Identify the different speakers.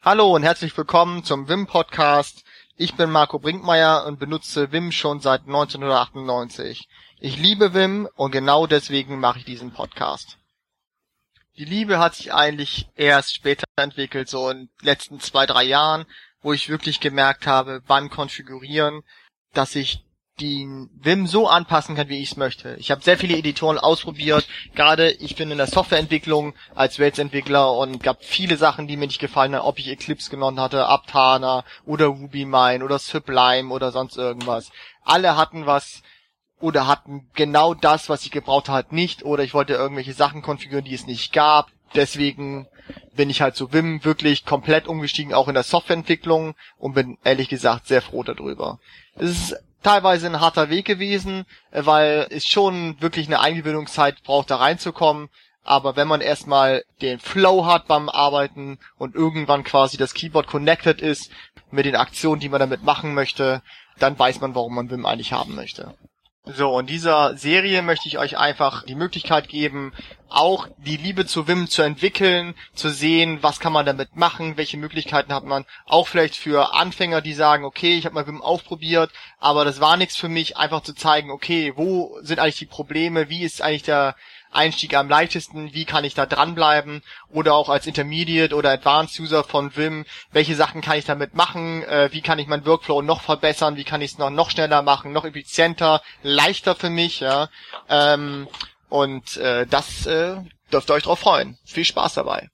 Speaker 1: Hallo und herzlich willkommen zum Wim Podcast. Ich bin Marco Brinkmeier und benutze Wim schon seit 1998. Ich liebe Wim und genau deswegen mache ich diesen Podcast. Die Liebe hat sich eigentlich erst später entwickelt, so in den letzten zwei, drei Jahren, wo ich wirklich gemerkt habe, wann konfigurieren, dass ich den Vim so anpassen kann, wie ich es möchte. Ich habe sehr viele Editoren ausprobiert. Gerade ich bin in der Softwareentwicklung als Weltsentwickler und gab viele Sachen, die mir nicht gefallen haben, ob ich Eclipse genommen hatte, Aptana oder RubyMine oder Sublime oder sonst irgendwas. Alle hatten was oder hatten genau das, was ich gebraucht hatte, nicht oder ich wollte irgendwelche Sachen konfigurieren, die es nicht gab. Deswegen bin ich halt zu Vim wirklich komplett umgestiegen, auch in der Softwareentwicklung und bin ehrlich gesagt sehr froh darüber. Es ist teilweise ein harter Weg gewesen, äh, weil es schon wirklich eine Eingewöhnungszeit braucht, da reinzukommen. Aber wenn man erstmal den Flow hat beim Arbeiten und irgendwann quasi das Keyboard connected ist mit den Aktionen, die man damit machen möchte, dann weiß man, warum man Vim eigentlich haben möchte. So, in dieser Serie möchte ich euch einfach die Möglichkeit geben, auch die Liebe zu Wim zu entwickeln, zu sehen, was kann man damit machen, welche Möglichkeiten hat man, auch vielleicht für Anfänger, die sagen, okay, ich habe mal Wim aufprobiert, aber das war nichts für mich, einfach zu zeigen, okay, wo sind eigentlich die Probleme, wie ist eigentlich der Einstieg am leichtesten, wie kann ich da dranbleiben? Oder auch als Intermediate oder Advanced User von Vim, welche Sachen kann ich damit machen, äh, wie kann ich meinen Workflow noch verbessern, wie kann ich es noch, noch schneller machen, noch effizienter, leichter für mich, ja. Ähm, und äh, das äh, dürft ihr euch drauf freuen. Viel Spaß dabei.